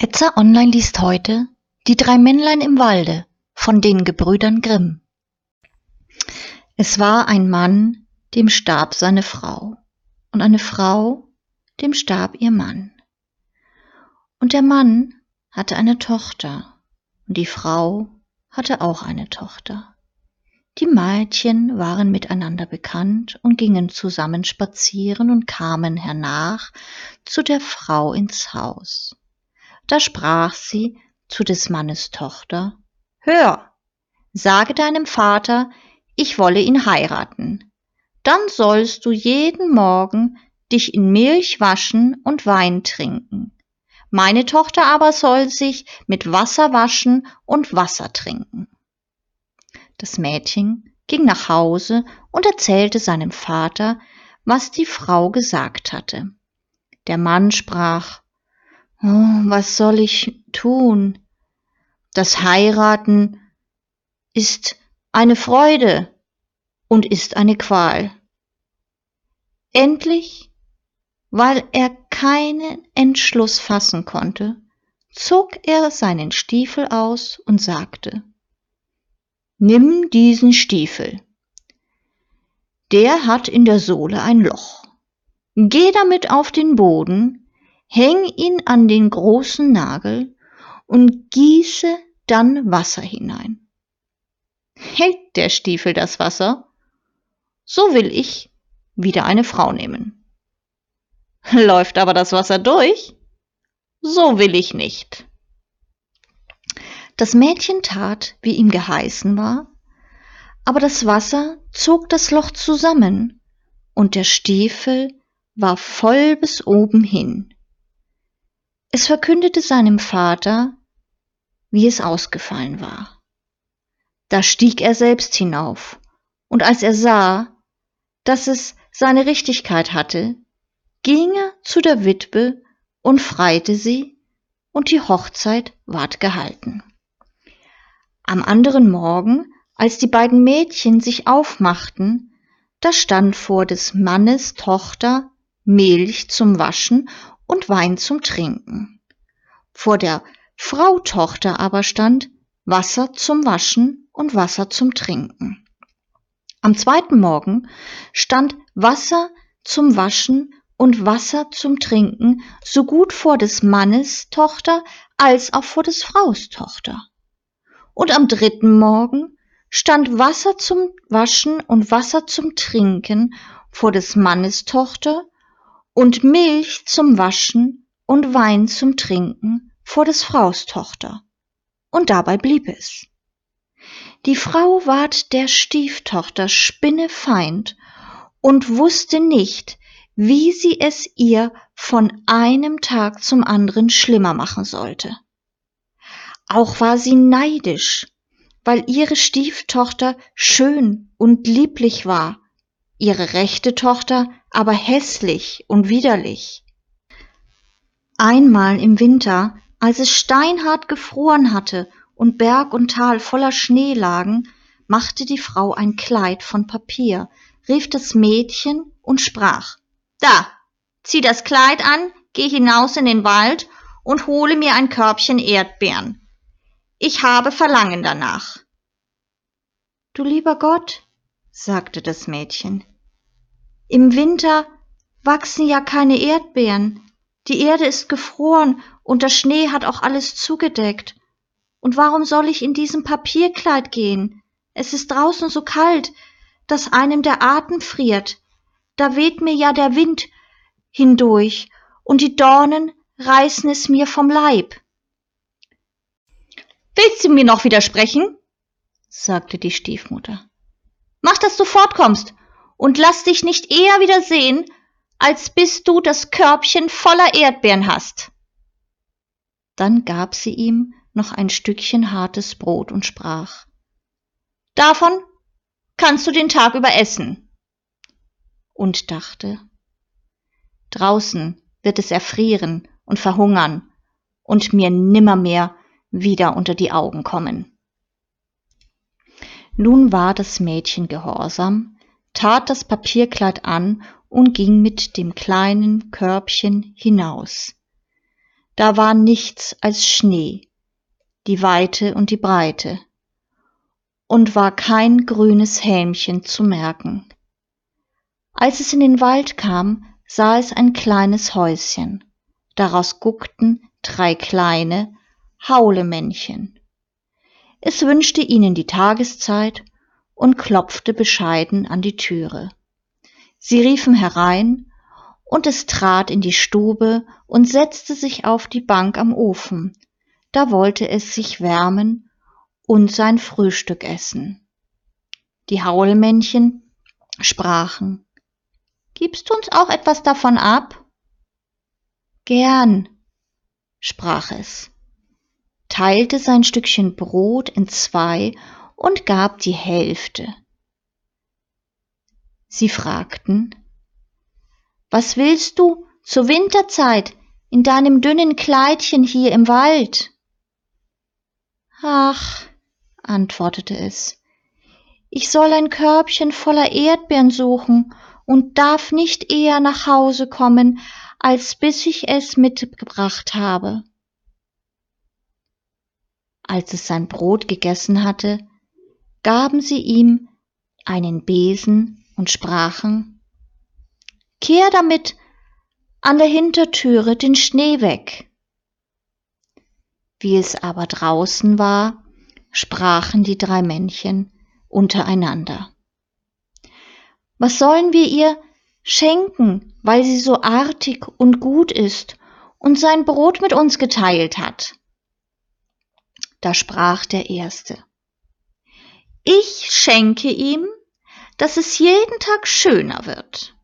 Etza Online liest heute Die drei Männlein im Walde von den Gebrüdern Grimm. Es war ein Mann, dem starb seine Frau, und eine Frau, dem starb ihr Mann. Und der Mann hatte eine Tochter, und die Frau hatte auch eine Tochter. Die Mädchen waren miteinander bekannt und gingen zusammen spazieren und kamen hernach zu der Frau ins Haus. Da sprach sie zu des Mannes Tochter, Hör, sage deinem Vater, ich wolle ihn heiraten. Dann sollst du jeden Morgen dich in Milch waschen und Wein trinken. Meine Tochter aber soll sich mit Wasser waschen und Wasser trinken. Das Mädchen ging nach Hause und erzählte seinem Vater, was die Frau gesagt hatte. Der Mann sprach, was soll ich tun? Das Heiraten ist eine Freude und ist eine Qual. Endlich, weil er keinen Entschluss fassen konnte, zog er seinen Stiefel aus und sagte, Nimm diesen Stiefel. Der hat in der Sohle ein Loch. Geh damit auf den Boden, häng ihn an den großen Nagel und gieße dann Wasser hinein. Hält der Stiefel das Wasser, so will ich wieder eine Frau nehmen. Läuft aber das Wasser durch, so will ich nicht. Das Mädchen tat, wie ihm geheißen war, aber das Wasser zog das Loch zusammen, und der Stiefel war voll bis oben hin. Es verkündete seinem Vater, wie es ausgefallen war. Da stieg er selbst hinauf, und als er sah, dass es seine Richtigkeit hatte, ging er zu der Witwe und freite sie, und die Hochzeit ward gehalten. Am anderen Morgen, als die beiden Mädchen sich aufmachten, da stand vor des Mannes Tochter Milch zum Waschen und Wein zum Trinken. Vor der Frau Tochter aber stand Wasser zum Waschen und Wasser zum Trinken. Am zweiten Morgen stand Wasser zum Waschen und Wasser zum Trinken so gut vor des Mannes Tochter als auch vor des Fraus Tochter. Und am dritten Morgen stand Wasser zum Waschen und Wasser zum Trinken vor des Mannes Tochter und Milch zum Waschen und Wein zum Trinken vor des Fraus Tochter. Und dabei blieb es. Die Frau ward der Stieftochter Spinnefeind und wusste nicht, wie sie es ihr von einem Tag zum anderen schlimmer machen sollte. Auch war sie neidisch, weil ihre Stieftochter schön und lieblich war ihre rechte Tochter aber hässlich und widerlich. Einmal im Winter, als es steinhart gefroren hatte und Berg und Tal voller Schnee lagen, machte die Frau ein Kleid von Papier, rief das Mädchen und sprach Da, zieh das Kleid an, geh hinaus in den Wald und hole mir ein Körbchen Erdbeeren. Ich habe Verlangen danach. Du lieber Gott, sagte das Mädchen, im Winter wachsen ja keine Erdbeeren. Die Erde ist gefroren und der Schnee hat auch alles zugedeckt. Und warum soll ich in diesem Papierkleid gehen? Es ist draußen so kalt, dass einem der Atem friert. Da weht mir ja der Wind hindurch und die Dornen reißen es mir vom Leib. Willst du mir noch widersprechen? sagte die Stiefmutter. Mach, dass du fortkommst und lass dich nicht eher wieder sehen, als bis du das Körbchen voller Erdbeeren hast. Dann gab sie ihm noch ein Stückchen hartes Brot und sprach Davon kannst du den Tag über essen. Und dachte Draußen wird es erfrieren und verhungern und mir nimmermehr wieder unter die Augen kommen. Nun war das Mädchen gehorsam, tat das Papierkleid an und ging mit dem kleinen Körbchen hinaus. da war nichts als Schnee, die Weite und die Breite, und war kein grünes Helmchen zu merken. Als es in den Wald kam, sah es ein kleines Häuschen, daraus guckten drei kleine Haulemännchen. Es wünschte ihnen die Tageszeit und klopfte bescheiden an die Türe. Sie riefen herein, und es trat in die Stube und setzte sich auf die Bank am Ofen. Da wollte es sich wärmen und sein Frühstück essen. Die Haulmännchen sprachen Gibst du uns auch etwas davon ab? Gern, sprach es, teilte sein Stückchen Brot in zwei und gab die Hälfte. Sie fragten, Was willst du zur Winterzeit in deinem dünnen Kleidchen hier im Wald? Ach, antwortete es, ich soll ein Körbchen voller Erdbeeren suchen und darf nicht eher nach Hause kommen, als bis ich es mitgebracht habe. Als es sein Brot gegessen hatte, gaben sie ihm einen Besen und sprachen Kehr damit an der Hintertüre den Schnee weg. Wie es aber draußen war, sprachen die drei Männchen untereinander. Was sollen wir ihr schenken, weil sie so artig und gut ist und sein Brot mit uns geteilt hat? Da sprach der Erste. Ich schenke ihm, dass es jeden Tag schöner wird.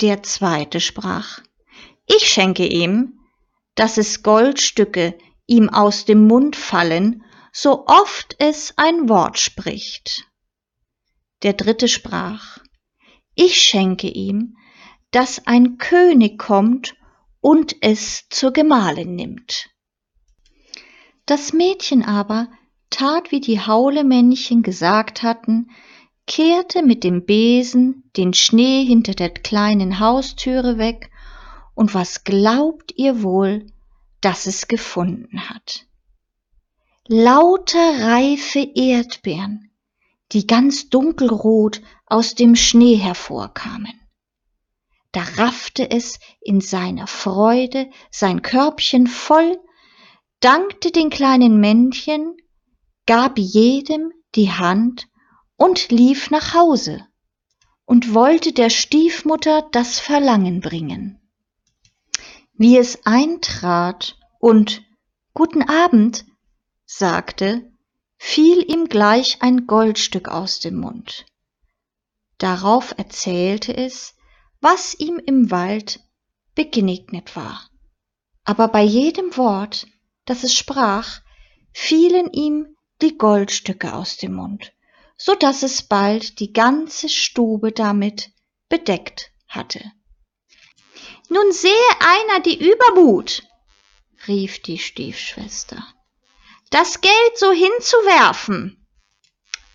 Der zweite sprach, ich schenke ihm, dass es Goldstücke ihm aus dem Mund fallen, so oft es ein Wort spricht. Der dritte sprach, ich schenke ihm, dass ein König kommt und es zur Gemahlin nimmt. Das Mädchen aber tat, wie die Haulemännchen gesagt hatten, kehrte mit dem Besen den Schnee hinter der kleinen Haustüre weg, und was glaubt ihr wohl, dass es gefunden hat? Lauter reife Erdbeeren, die ganz dunkelrot aus dem Schnee hervorkamen. Da raffte es in seiner Freude sein Körbchen voll, dankte den kleinen Männchen, gab jedem die Hand und lief nach Hause und wollte der Stiefmutter das Verlangen bringen. Wie es eintrat und Guten Abend sagte, fiel ihm gleich ein Goldstück aus dem Mund. Darauf erzählte es, was ihm im Wald begegnet war. Aber bei jedem Wort, das es sprach, fielen ihm die Goldstücke aus dem Mund, so dass es bald die ganze Stube damit bedeckt hatte. Nun sehe einer die Übermut, rief die Stiefschwester, das Geld so hinzuwerfen.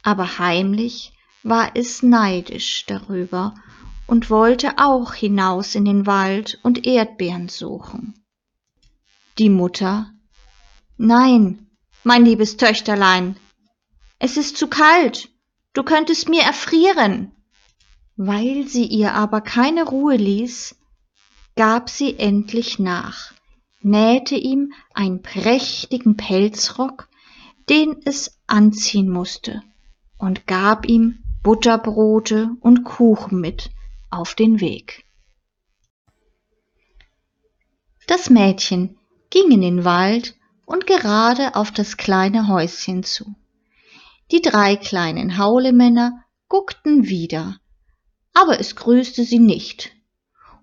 Aber heimlich war es neidisch darüber und wollte auch hinaus in den Wald und Erdbeeren suchen. Die Mutter Nein, mein liebes Töchterlein, es ist zu kalt, du könntest mir erfrieren. Weil sie ihr aber keine Ruhe ließ, gab sie endlich nach, nähte ihm einen prächtigen Pelzrock, den es anziehen musste, und gab ihm Butterbrote und Kuchen mit auf den Weg. Das Mädchen ging in den Wald und gerade auf das kleine Häuschen zu. Die drei kleinen Haulemänner guckten wieder, aber es grüßte sie nicht,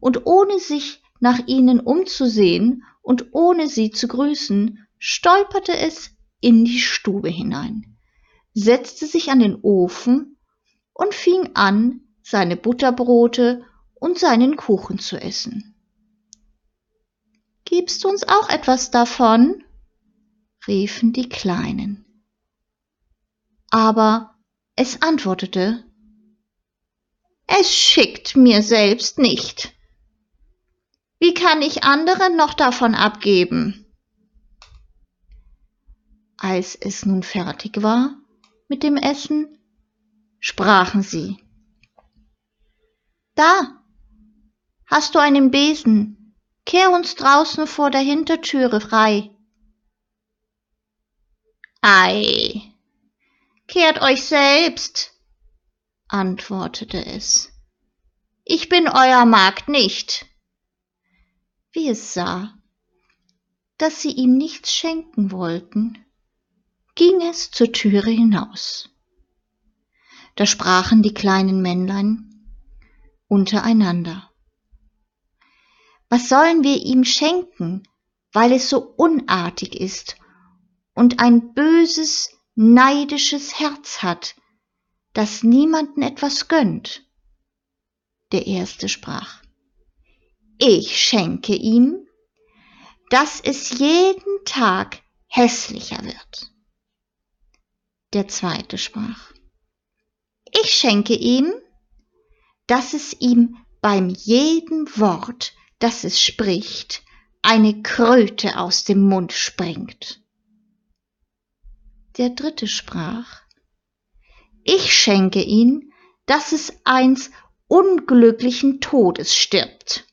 und ohne sich nach ihnen umzusehen und ohne sie zu grüßen, stolperte es in die Stube hinein, setzte sich an den Ofen und fing an, seine Butterbrote und seinen Kuchen zu essen. Gibst du uns auch etwas davon? Riefen die Kleinen. Aber es antwortete, es schickt mir selbst nicht. Wie kann ich anderen noch davon abgeben? Als es nun fertig war mit dem Essen, sprachen sie. Da, hast du einen Besen, kehr uns draußen vor der Hintertüre frei. Ei, kehrt euch selbst, antwortete es. Ich bin euer Magd nicht. Wie es sah, dass sie ihm nichts schenken wollten, ging es zur Türe hinaus. Da sprachen die kleinen Männlein untereinander. Was sollen wir ihm schenken, weil es so unartig ist und ein böses, neidisches Herz hat, das niemanden etwas gönnt? Der erste sprach. Ich schenke ihm, dass es jeden Tag hässlicher wird. Der zweite sprach. Ich schenke ihm, dass es ihm beim jeden Wort, das es spricht, eine Kröte aus dem Mund springt. Der dritte sprach, ich schenke ihn, dass es eins unglücklichen Todes stirbt.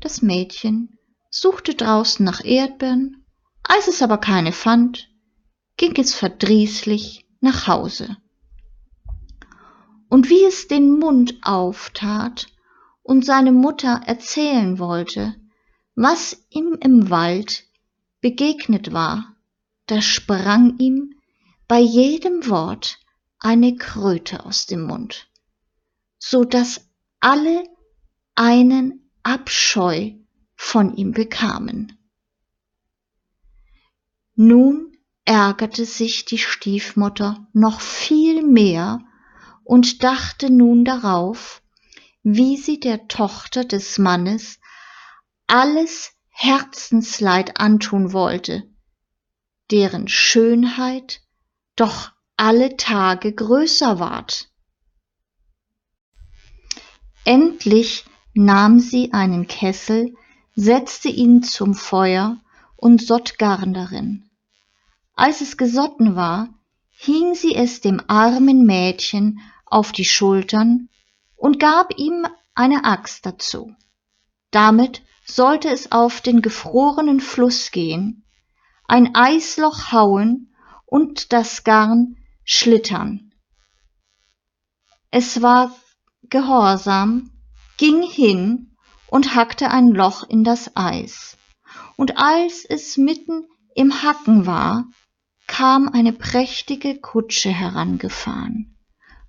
Das Mädchen suchte draußen nach Erdbeeren, als es aber keine fand, ging es verdrießlich nach Hause. Und wie es den Mund auftat und seine Mutter erzählen wollte, was ihm im Wald begegnet war, da sprang ihm bei jedem Wort eine Kröte aus dem Mund, so dass alle einen Abscheu von ihm bekamen. Nun ärgerte sich die Stiefmutter noch viel mehr und dachte nun darauf, wie sie der Tochter des Mannes alles Herzensleid antun wollte, deren Schönheit doch alle Tage größer ward. Endlich nahm sie einen Kessel, setzte ihn zum Feuer und sott Garn darin. Als es gesotten war, hing sie es dem armen Mädchen auf die Schultern und gab ihm eine Axt dazu. Damit sollte es auf den gefrorenen Fluss gehen, ein Eisloch hauen und das Garn schlittern. Es war gehorsam, ging hin und hackte ein Loch in das Eis. Und als es mitten im Hacken war, kam eine prächtige Kutsche herangefahren,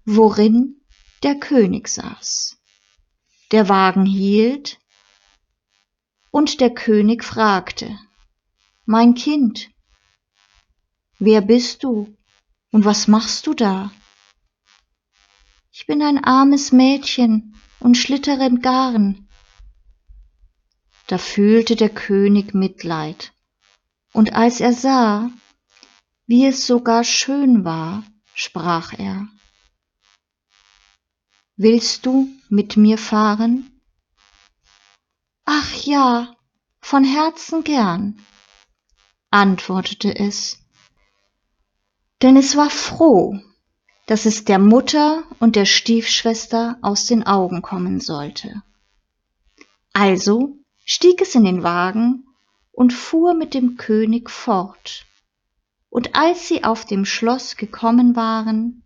worin der König saß. Der Wagen hielt, und der König fragte, Mein Kind, wer bist du und was machst du da? Ich bin ein armes Mädchen und schlittere im Garn. Da fühlte der König Mitleid, und als er sah, wie es sogar schön war, sprach er. Willst du mit mir fahren? Ach ja, von Herzen gern, antwortete es, denn es war froh, dass es der Mutter und der Stiefschwester aus den Augen kommen sollte. Also stieg es in den Wagen und fuhr mit dem König fort und als sie auf dem Schloss gekommen waren,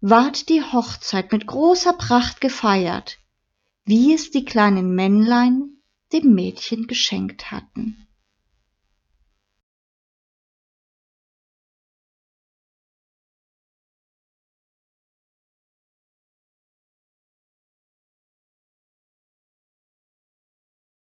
ward die Hochzeit mit großer Pracht gefeiert, wie es die kleinen Männlein dem Mädchen geschenkt hatten.